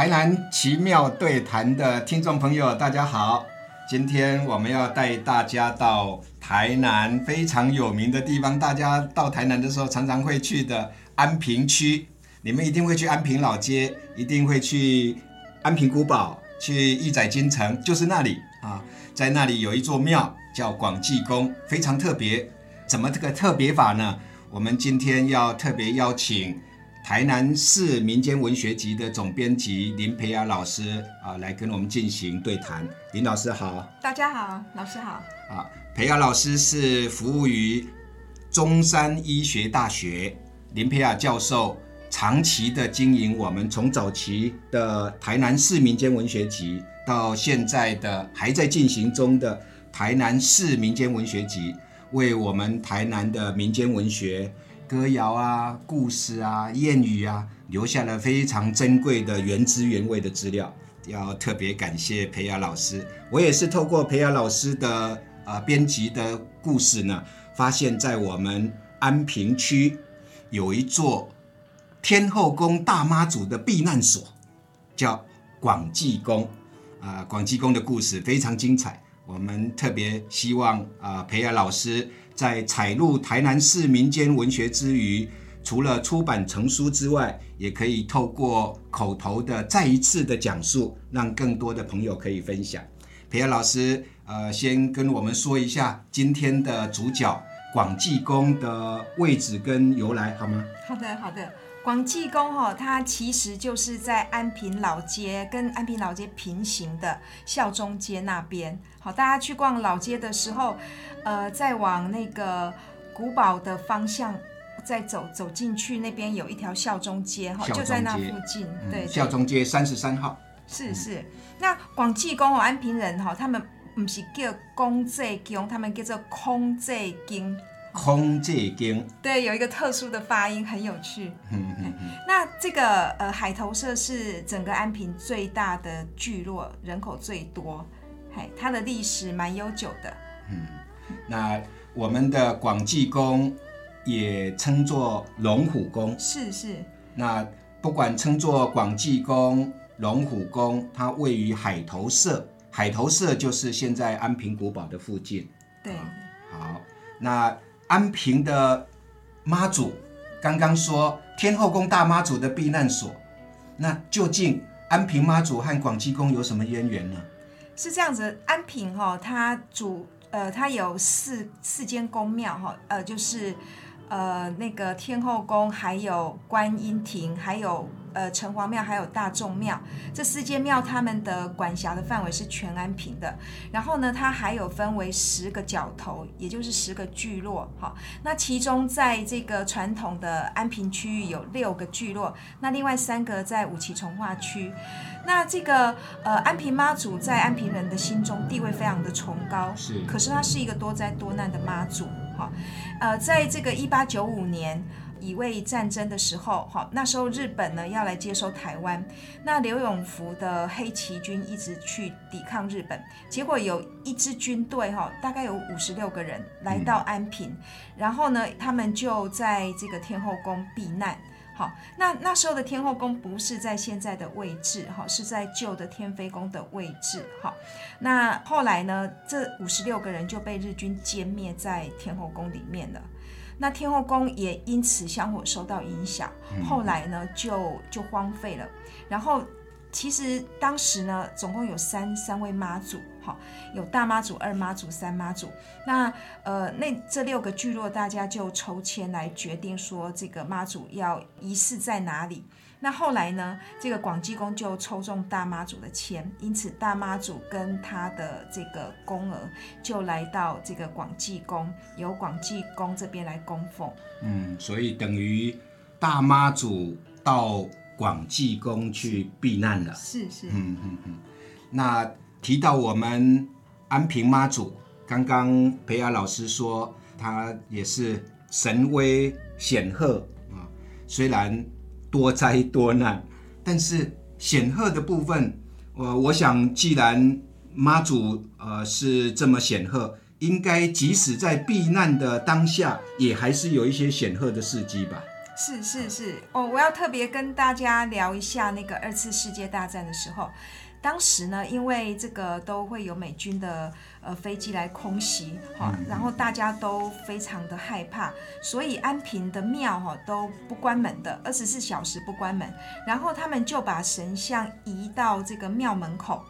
台南奇妙对谈的听众朋友，大家好！今天我们要带大家到台南非常有名的地方，大家到台南的时候常常会去的安平区。你们一定会去安平老街，一定会去安平古堡，去义载金城，就是那里啊。在那里有一座庙叫广济宫，非常特别。怎么这个特别法呢？我们今天要特别邀请。台南市民间文学集的总编辑林培雅老师啊，来跟我们进行对谈。林老师好，大家好，老师好。啊，培雅老师是服务于中山医学大学，林培雅教授长期的经营我们从早期的台南市民间文学集，到现在的还在进行中的台南市民间文学集，为我们台南的民间文学。歌谣啊，故事啊，谚语啊，留下了非常珍贵的原汁原味的资料。要特别感谢培雅老师，我也是透过培雅老师的呃编辑的故事呢，发现，在我们安平区有一座天后宫大妈祖的避难所，叫广济宫。啊，广济宫的故事非常精彩。我们特别希望啊，培雅老师。在采录台南市民间文学之余，除了出版成书之外，也可以透过口头的再一次的讲述，让更多的朋友可以分享。培尔老师，呃，先跟我们说一下今天的主角广济宫的位置跟由来，好吗？好的，好的。广济宫哈，它其实就是在安平老街跟安平老街平行的孝忠街那边。好，大家去逛老街的时候，呃，再往那个古堡的方向再走走进去，那边有一条孝忠街哈，就在那附近。对，孝忠街三十三号。是是。那广济宫哦，安平人哈，他们不是叫公济宫，他们叫做空济宫。空界经对，有一个特殊的发音，很有趣。嗯嗯嗯。那这个呃海头社是整个安平最大的聚落，人口最多，嘿，它的历史蛮悠久的。嗯，那我们的广济宫也称作龙虎宫。是是。那不管称作广济宫、龙虎宫，它位于海头社，海头社就是现在安平古堡的附近。对。好，那。安平的妈祖刚刚说天后宫大妈祖的避难所，那究竟安平妈祖和广济宫有什么渊源呢？是这样子，安平哈，它主呃，它有四四间宫庙哈，呃，就是呃那个天后宫，还有观音亭，还有。呃，城隍庙还有大众庙，这四间庙他们的管辖的范围是全安平的。然后呢，它还有分为十个角头，也就是十个聚落。好，那其中在这个传统的安平区域有六个聚落，那另外三个在五旗从化区。那这个呃安平妈祖在安平人的心中地位非常的崇高，是。可是它是一个多灾多难的妈祖。好，呃，在这个一八九五年。乙未战争的时候，哈，那时候日本呢要来接收台湾，那刘永福的黑旗军一直去抵抗日本，结果有一支军队，哈，大概有五十六个人来到安平，然后呢，他们就在这个天后宫避难，好，那那时候的天后宫不是在现在的位置，哈，是在旧的天妃宫的位置，哈，那后来呢，这五十六个人就被日军歼灭在天后宫里面了。那天后宫也因此香火受到影响，后来呢就就荒废了。然后其实当时呢总共有三三位妈祖，哈，有大妈祖、二妈祖、三妈祖。那呃那这六个聚落大家就抽签来决定说这个妈祖要仪式在哪里。那后来呢？这个广济宫就抽中大妈祖的签，因此大妈祖跟他的这个宫儿就来到这个广济宫，由广济宫这边来供奉。嗯，所以等于大妈祖到广济宫去避难了。是是。嗯嗯嗯。那提到我们安平妈祖，刚刚培雅老师说，他也是神威显赫啊，虽然。多灾多难，但是显赫的部分，我我想，既然妈祖呃是这么显赫，应该即使在避难的当下，也还是有一些显赫的事迹吧？是是是，哦，我要特别跟大家聊一下那个二次世界大战的时候，当时呢，因为这个都会有美军的呃飞机来空袭，哈，然后大家都非常的害怕，所以安平的庙哈都不关门的，二十四小时不关门，然后他们就把神像移到这个庙门口。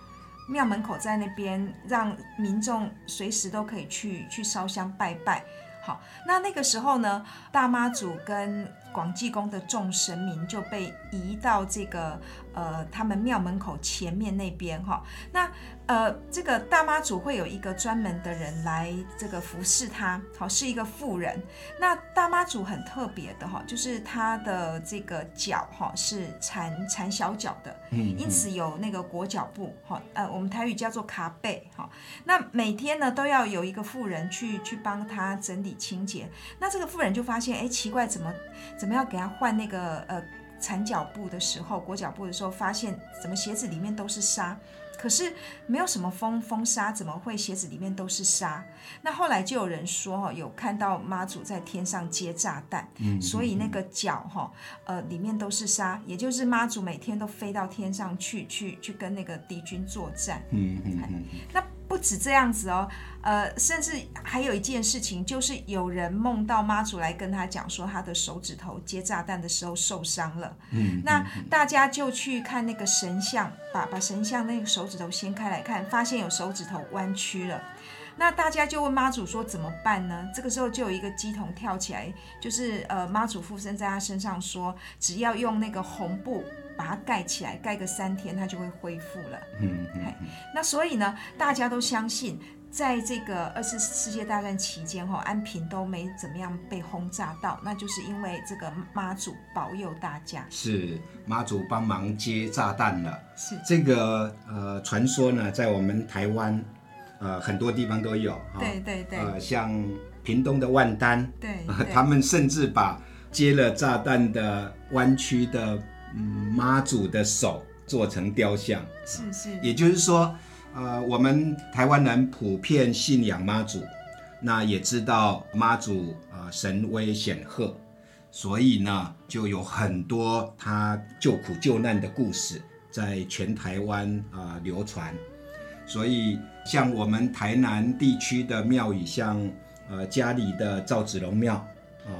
庙门口在那边，让民众随时都可以去去烧香拜拜。好，那那个时候呢，大妈祖跟广济宫的众神明就被移到这个呃他们庙门口前面那边哈。那呃这个大妈祖会有一个专门的人来这个服侍他，好是一个妇人。那大妈祖很特别的哈，就是她的这个脚哈是缠缠小脚的，嗯，因此有那个裹脚布哈，呃我们台语叫做卡背哈。那每天呢都要有一个妇人去去帮他整理清洁。那这个妇人就发现哎奇怪怎么？怎么样给他换那个呃缠脚布的时候，裹脚布的时候，发现怎么鞋子里面都是沙，可是没有什么风风沙，怎么会鞋子里面都是沙？那后来就有人说哈，有看到妈祖在天上接炸弹，所以那个脚哈呃里面都是沙，也就是妈祖每天都飞到天上去去去跟那个敌军作战。嗯嗯嗯。那不止这样子哦。呃，甚至还有一件事情，就是有人梦到妈祖来跟他讲说，他的手指头接炸弹的时候受伤了。嗯，那大家就去看那个神像，把把神像那个手指头掀开来看，发现有手指头弯曲了。那大家就问妈祖说怎么办呢？这个时候就有一个鸡童跳起来，就是呃妈祖附身在他身上说，只要用那个红布把它盖起来，盖个三天，他就会恢复了。嗯嗯。那所以呢，大家都相信。在这个二次世界大战期间，哈，安平都没怎么样被轰炸到，那就是因为这个妈祖保佑大家，是妈祖帮忙接炸弹了。是这个呃传说呢，在我们台湾呃很多地方都有，对对对，呃像屏东的万丹，对，他们甚至把接了炸弹的弯曲的嗯妈祖的手做成雕像，是是，也就是说。呃，我们台湾人普遍信仰妈祖，那也知道妈祖呃神威显赫，所以呢就有很多他救苦救难的故事在全台湾啊流传。所以像我们台南地区的庙宇，像呃家里的赵子龙庙啊，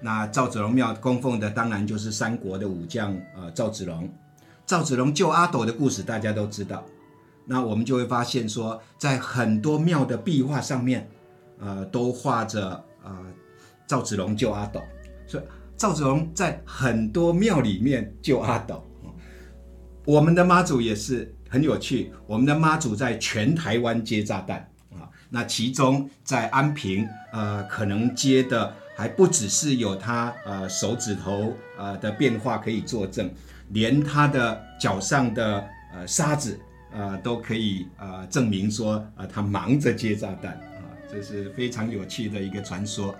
那赵子龙庙供奉的当然就是三国的武将呃赵子龙，赵子龙救阿斗的故事大家都知道。那我们就会发现说，在很多庙的壁画上面，呃，都画着呃赵子龙救阿斗，所以赵子龙在很多庙里面救阿斗。我们的妈祖也是很有趣，我们的妈祖在全台湾接炸弹啊，那其中在安平，呃，可能接的还不只是有他呃手指头呃的变化可以作证，连他的脚上的呃沙子。呃，都可以呃证明说，呃，他忙着接炸弹啊，这是非常有趣的一个传说。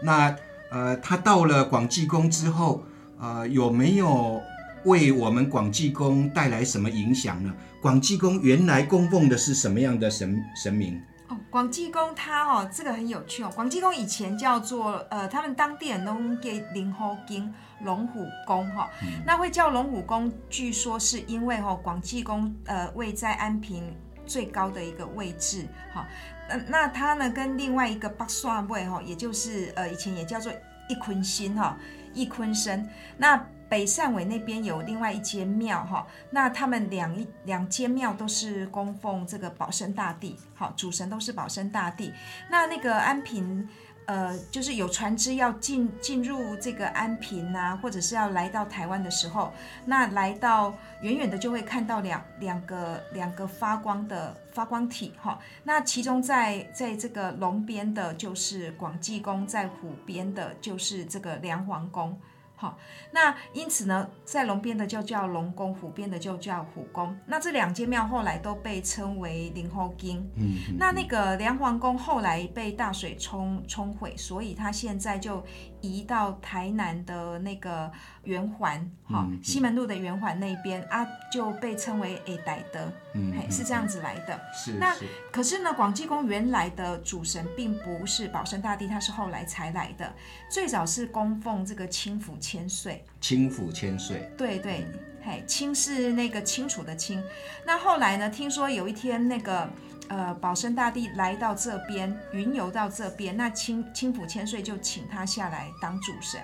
那呃，他到了广济宫之后，呃，有没有为我们广济宫带来什么影响呢？广济宫原来供奉的是什么样的神神明？哦，广济宫它哦，这个很有趣哦。广济宫以前叫做呃，他们当地人都给灵猴经龙虎宫哈。那会叫龙虎宫，据说是因为哈广济宫呃位在安平最高的一个位置哈。那那它呢跟另外一个八刷位哈，也就是呃以前也叫做一坤星哈，一坤生那。北善尾那边有另外一间庙哈，那他们两一两间庙都是供奉这个保生大帝，好，主神都是保生大帝。那那个安平，呃，就是有船只要进进入这个安平啊，或者是要来到台湾的时候，那来到远远的就会看到两两个两个发光的发光体哈。那其中在在这个龙边的就是广济宫，在虎边的就是这个梁皇宫。好，那因此呢，在龙边的就叫龙宫，虎边的就叫虎宫。那这两间庙后来都被称为灵后宫。嗯，那那个梁皇宫后来被大水冲冲毁，所以它现在就移到台南的那个圆环，哈、西门路的圆环那边啊，就被称为诶代德，嗯嘿，是这样子来的。是那是可是呢，广济宫原来的主神并不是保生大帝，他是后来才来的。最早是供奉这个清府千岁，清府千岁，对对，嘿，清是那个清楚的清。那后来呢，听说有一天那个呃保生大帝来到这边，云游到这边，那清清府千岁就请他下来当主神。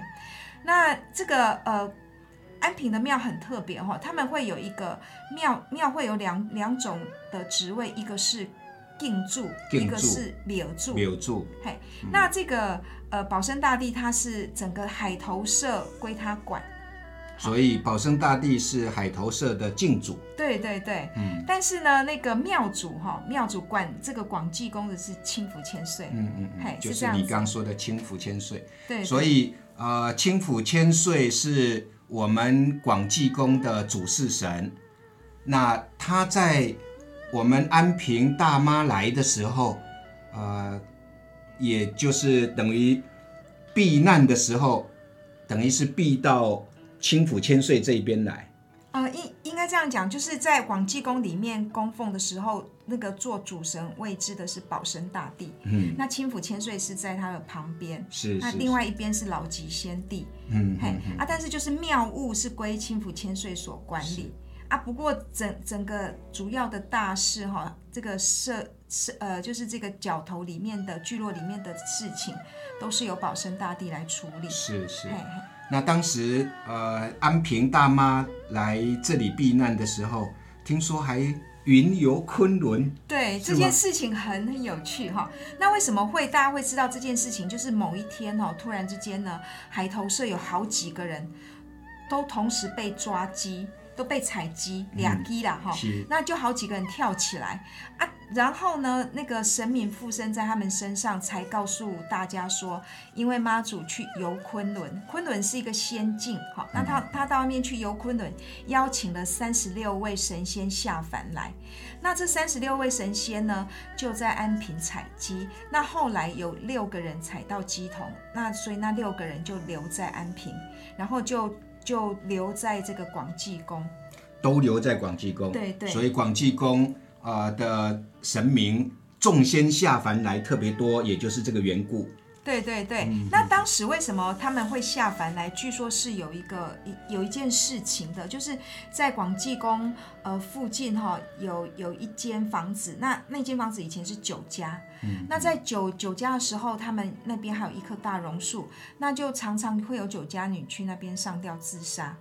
那这个呃。安平的庙很特别哈、他们会有一个庙庙会有两两种的职位，一个是敬柱，敬一个是柳柱。留住嘿，那这个呃保生大帝他是整个海头社归他管，所以保生大帝是海头社的敬主，对对对，嗯。但是呢，那个庙主哈，庙主管这个广济宫的是清福千岁，嗯嗯嘿嗯，就是你刚刚说的清福千岁。对，所以呃，清福千岁是我们广济宫的主事神。那他在我们安平大妈来的时候，呃，也就是等于避难的时候，等于是避到轻抚千岁这一边来。呃，应应该这样讲，就是在广济宫里面供奉的时候，那个做主神位置的是保生大帝，嗯，那清府千岁是在他的旁边，是是，那另外一边是老吉先帝，嗯嘿啊，但是就是庙务是归清府千岁所管理啊。不过整整个主要的大事哈，这个社社呃，就是这个角头里面的聚落里面的事情，都是由保生大帝来处理。是是嘿。嘿那当时呃，安平大妈来这里避难的时候，听说还云游昆仑，对这件事情很很有趣哈。那为什么会大家会知道这件事情？就是某一天哦，突然之间呢，海头社有好几个人都同时被抓鸡，都被踩鸡，两鸡啦哈。那就好几个人跳起来。啊，然后呢，那个神明附身在他们身上，才告诉大家说，因为妈祖去游昆仑，昆仑是一个仙境，好，那他他到外面去游昆仑，邀请了三十六位神仙下凡来，那这三十六位神仙呢，就在安平采鸡，那后来有六个人踩到鸡桶，那所以那六个人就留在安平，然后就就留在这个广济宫。都留在广济宫。对对所以广济宫啊的神明众仙下凡来特别多，也就是这个缘故。对对对，嗯那当时为什么他们会下凡来？据说是有一个一有一件事情的，就是在广济宫呃附近哈、有有一间房子，那那间房子以前是酒家，嗯那在酒酒家的时候，他们那边还有一棵大榕树，那就常常会有酒家女去那边上吊自杀。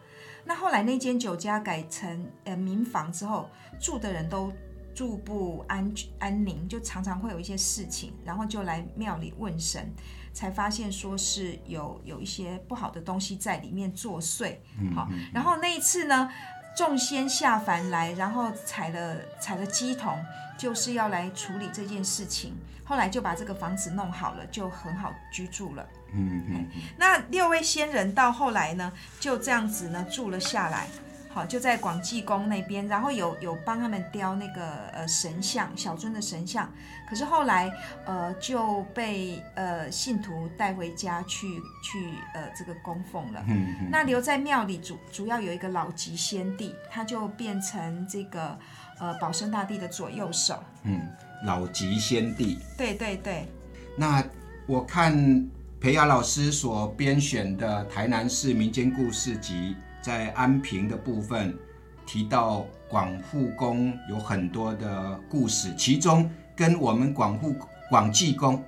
那后来那间酒家改成呃民房之后，住的人都住不安安宁，就常常会有一些事情，然后就来庙里问神，才发现说是有有一些不好的东西在里面作祟。好，然后那一次呢，众仙下凡来，然后踩了踩了鸡桶，就是要来处理这件事情。后来就把这个房子弄好了，就很好居住了。嗯嗯，那六位仙人到后来呢，就这样子呢住了下来。好，就在广济宫那边，然后有有帮他们雕那个呃神像，小尊的神像。可是后来呃就被呃信徒带回家去去呃这个供奉了。嗯嗯那留在庙里主主要有一个老吉先帝，他就变成这个呃保生大帝的左右手。嗯，老吉先帝。对对对，那我看裴雅老师所编选的台南市民间故事集，在安平的部分提到广护宫有很多的故事，其中跟我们广护广济宫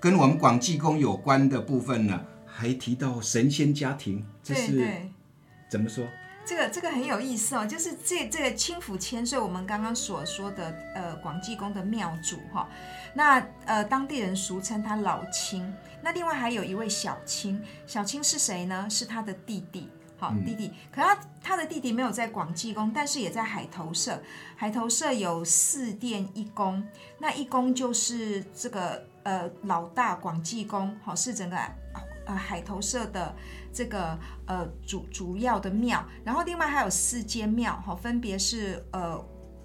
跟我们广济宫有关的部分呢，还提到神仙家庭，这是。怎么说？这个这个很有意思哦，就是这这个清府千岁，我们刚刚所说的呃广济宫的庙主哈、那呃当地人俗称他老清，那另外还有一位小清，小清是谁呢？是他的弟弟。好，弟弟，可他他的弟弟没有在广济宫，但是也在海头社。海头社有四殿一宫，那一宫就是这个呃老大广济宫，好是整个呃海头社的这个呃主主要的庙，然后另外还有四间庙，哦，分别是呃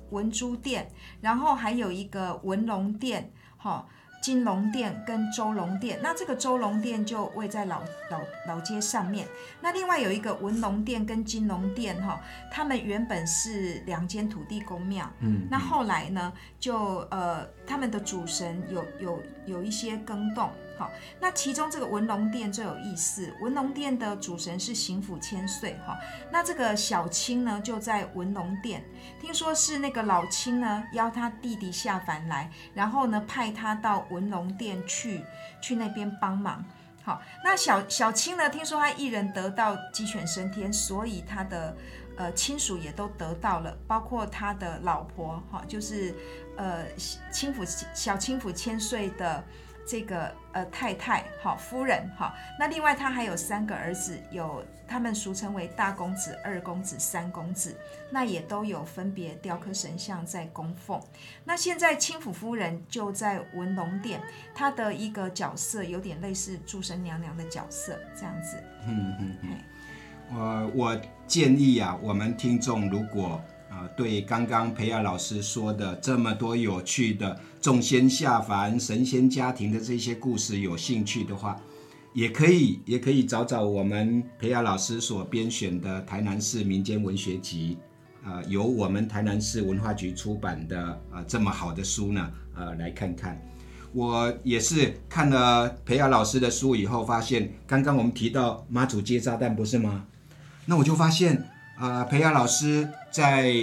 文珠殿，然后还有一个文龙殿，哈，金龙殿跟周龙殿，那这个周龙殿就位在老老老街上面。那另外有一个文龙殿跟金龙殿哈，他们原本是两间土地公庙，嗯，那后来呢，就呃他们的主神有有有一些更动。好，那其中这个文龙殿最有意思，文龙殿的主神是行府千岁哈。那这个小青呢就在文龙殿，听说是那个老青呢邀他弟弟下凡来，然后呢派他到文龙殿去去那边帮忙。好，那小小青呢，听说他一人得到鸡犬升天，所以他的呃亲属也都得到了，包括他的老婆哈，就是呃青府小青府千岁的。这个呃太太好夫人好，那另外他还有三个儿子，有他们俗称为大公子、二公子、三公子，那也都有分别雕刻神像在供奉。那现在清府夫人就在文龙殿，她的一个角色有点类似诸神娘娘的角色这样子。嗯嗯嗯，我我建议啊，我们听众如果。对刚刚培亚老师说的这么多有趣的众仙下凡、神仙家庭的这些故事有兴趣的话，也可以也可以找找我们培亚老师所编选的《台南市民间文学集》，啊，由我们台南市文化局出版的啊这么好的书呢，呃，来看看。我也是看了培亚老师的书以后，发现刚刚我们提到妈祖接炸弹不是吗？那我就发现。啊，培亚老师在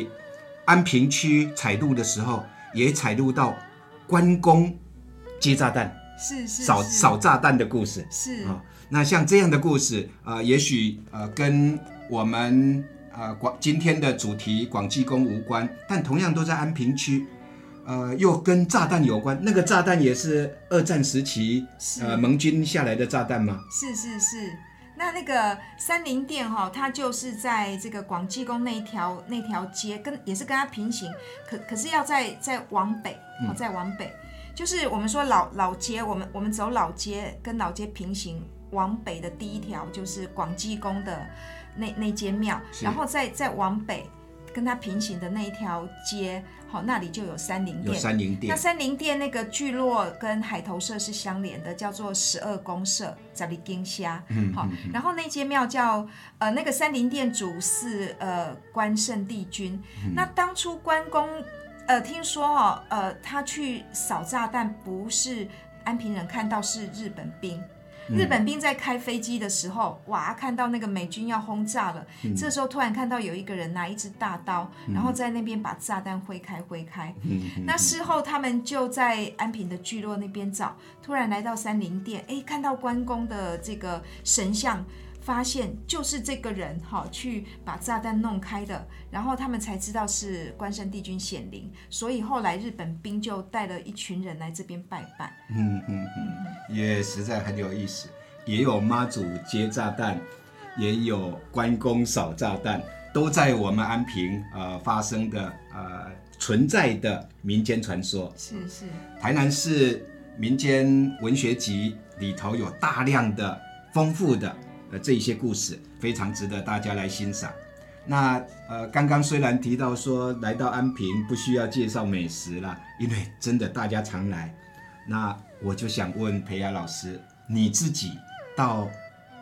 安平区采录的时候，也采录到关公接炸弹、是是扫扫炸弹的故事。是啊，那像这样的故事呃，也许呃跟我们呃广今天的主题广济宫无关，但同样都在安平区，呃，又跟炸弹有关。那个炸弹也是二战时期呃盟军下来的炸弹吗？是是是。那那个三林店哈，它就是在这个广济宫那条那条街，跟也是跟它平行，可可是要再再往北，哦，再往北，就是我们说老老街，我们我们走老街跟老街平行往北的第一条就是广济宫的那那间庙，然后再再往北跟它平行的那一条街。好，那里就有三林店。有三林店。那三林店那个聚落跟海头社是相连的，叫做十二公社，在里金虾。嗯。好，然后那间庙叫呃那个三林店主是呃关圣帝君。那当初关公呃听说哦呃他去扫炸弹，不是安平人看到，是日本兵。日本兵在开飞机的时候，哇，看到那个美军要轰炸了。这时候突然看到有一个人拿一支大刀，然后在那边把炸弹挥开挥开。那事后他们就在安平的聚落那边找，突然来到三林殿，哎，看到关公的这个神像。发现就是这个人哈，去把炸弹弄开的，然后他们才知道是关圣帝君显灵，所以后来日本兵就带了一群人来这边拜拜。嗯嗯嗯，也实在很有意思，也有妈祖接炸弹，也有关公扫炸弹，都在我们安平呃发生的呃存在的民间传说。是是，台南市民间文学集里头有大量的丰富的。呃，这一些故事非常值得大家来欣赏。那呃，刚刚虽然提到说来到安平不需要介绍美食了，因为真的大家常来。那我就想问培雅老师，你自己到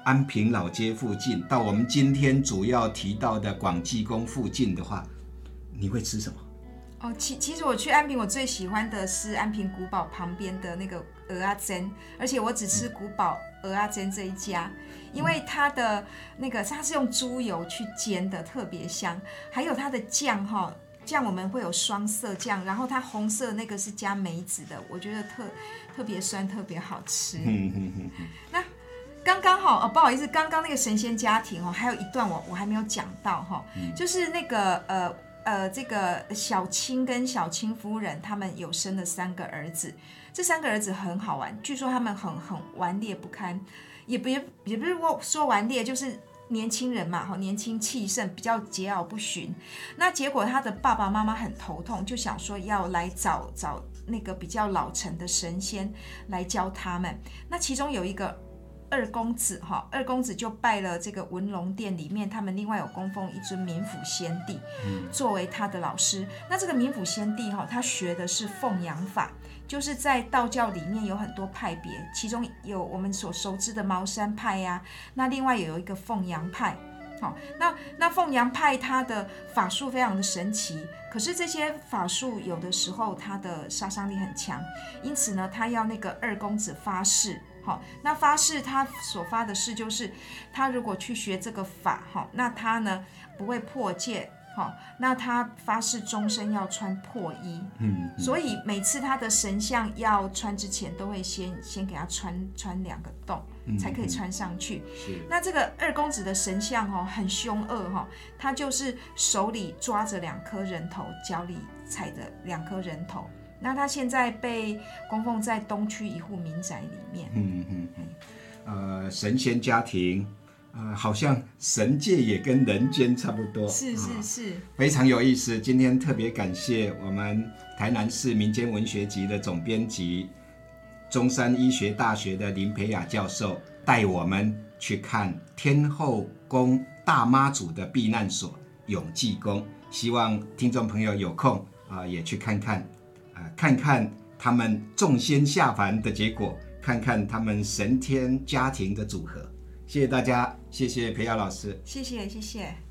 安平老街附近，到我们今天主要提到的广济宫附近的话，你会吃什么？哦，其其实我去安平，我最喜欢的是安平古堡旁边的那个鹅阿珍，而且我只吃古堡鹅啊煎这一家。因为它的那个它是用猪油去煎的，特别香。还有它的酱哈，酱我们会有双色酱，然后它红色那个是加梅子的，我觉得特特别酸，特别好吃。嗯嗯嗯嗯。那刚刚好哦，不好意思，刚刚那个神仙家庭哦，还有一段我我还没有讲到哈，就是那个呃呃这个小青跟小青夫人他们有生了三个儿子，这三个儿子很好玩，据说他们很很顽劣不堪。也不也也不是说说顽劣，就是年轻人嘛，哈，年轻气盛，比较桀骜不驯。那结果他的爸爸妈妈很头痛，就想说要来找找那个比较老成的神仙来教他们。那其中有一个二公子，哈，二公子就拜了这个文龙殿里面，他们另外有供奉一尊冥府先帝，作为他的老师。那这个冥府先帝，哈，他学的是凤阳法。就是在道教里面有很多派别，其中有我们所熟知的茅山派呀、那另外也有一个凤阳派。好、那那凤阳派他的法术非常的神奇，可是这些法术有的时候它的杀伤力很强，因此呢，他要那个二公子发誓。好，那发誓他所发的誓就是，他如果去学这个法，哈，那他呢不会破戒，好，那他发誓终身要穿破衣，嗯，所以每次他的神像要穿之前，都会先先给他穿穿两个洞，才可以穿上去。是那这个二公子的神像哦，很凶恶哈、他就是手里抓着两颗人头，脚里踩着两颗人头。那他现在被供奉在东区一户民宅里面。嗯嗯嗯，呃，神仙家庭，呃，好像神界也跟人间差不多，是啊是是，非常有意思。今天特别感谢我们台南市民间文学集的总编辑、中山医学大学的林培雅教授，带我们去看天后宫大妈祖的避难所永济宫。希望听众朋友有空啊、也去看看，啊、看看他们众仙下凡的结果，看看他们神天家庭的组合。谢谢大家，谢谢培雅老师。谢谢谢谢。